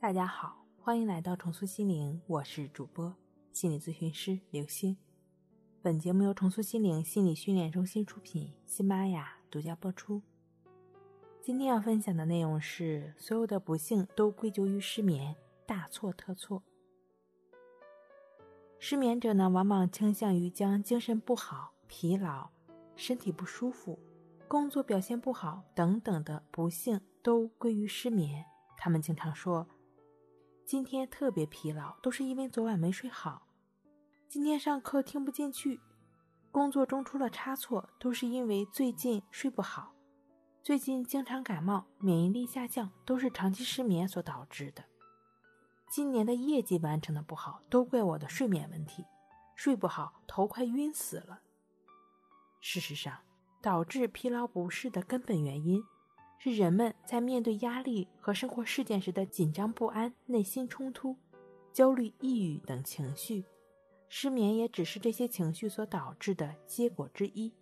大家好，欢迎来到重塑心灵，我是主播心理咨询师刘星。本节目由重塑心灵心理训练中心出品，喜马拉雅独家播出。今天要分享的内容是：所有的不幸都归咎于失眠，大错特错。失眠者呢，往往倾向于将精神不好、疲劳、身体不舒服、工作表现不好等等的不幸都归于失眠。他们经常说。今天特别疲劳，都是因为昨晚没睡好。今天上课听不进去，工作中出了差错，都是因为最近睡不好。最近经常感冒，免疫力下降，都是长期失眠所导致的。今年的业绩完成的不好，都怪我的睡眠问题，睡不好，头快晕死了。事实上，导致疲劳不适的根本原因。是人们在面对压力和生活事件时的紧张不安、内心冲突、焦虑、抑郁等情绪，失眠也只是这些情绪所导致的结果之一。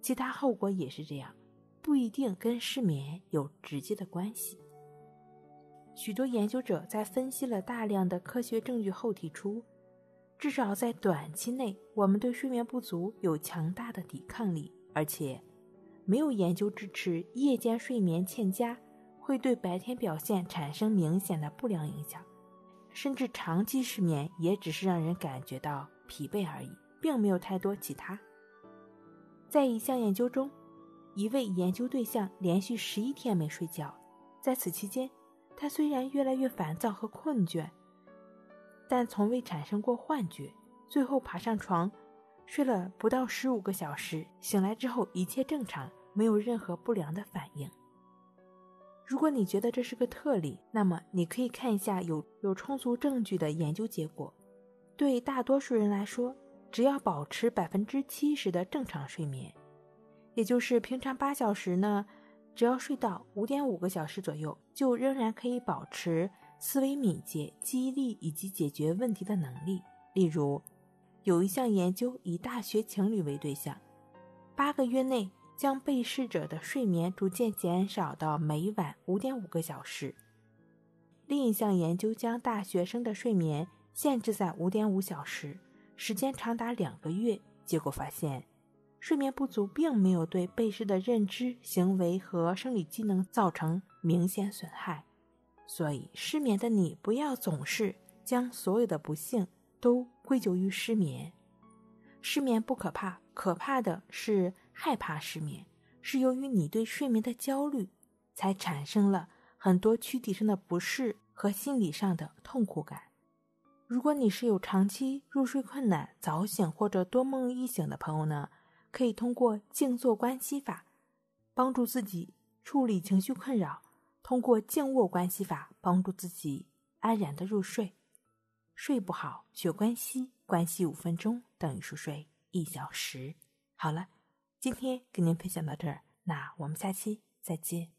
其他后果也是这样，不一定跟失眠有直接的关系。许多研究者在分析了大量的科学证据后提出，至少在短期内，我们对睡眠不足有强大的抵抗力，而且。没有研究支持夜间睡眠欠佳会对白天表现产生明显的不良影响，甚至长期失眠也只是让人感觉到疲惫而已，并没有太多其他。在一项研究中，一位研究对象连续十一天没睡觉，在此期间，他虽然越来越烦躁和困倦，但从未产生过幻觉，最后爬上床，睡了不到十五个小时，醒来之后一切正常。没有任何不良的反应。如果你觉得这是个特例，那么你可以看一下有有充足证据的研究结果。对大多数人来说，只要保持百分之七十的正常睡眠，也就是平常八小时呢，只要睡到五点五个小时左右，就仍然可以保持思维敏捷、记忆力以及解决问题的能力。例如，有一项研究以大学情侣为对象，八个月内。将被试者的睡眠逐渐减少到每晚五点五个小时。另一项研究将大学生的睡眠限制在五点五小时，时间长达两个月。结果发现，睡眠不足并没有对被试的认知、行为和生理机能造成明显损害。所以，失眠的你不要总是将所有的不幸都归咎于失眠。失眠不可怕，可怕的是。害怕失眠，是由于你对睡眠的焦虑，才产生了很多躯体上的不适和心理上的痛苦感。如果你是有长期入睡困难、早醒或者多梦易醒的朋友呢，可以通过静坐观息法帮助自己处理情绪困扰；通过静卧观息法帮助自己安然的入睡。睡不好学关息，关息五分钟等于熟睡一小时。好了。今天跟您分享到这儿，那我们下期再见。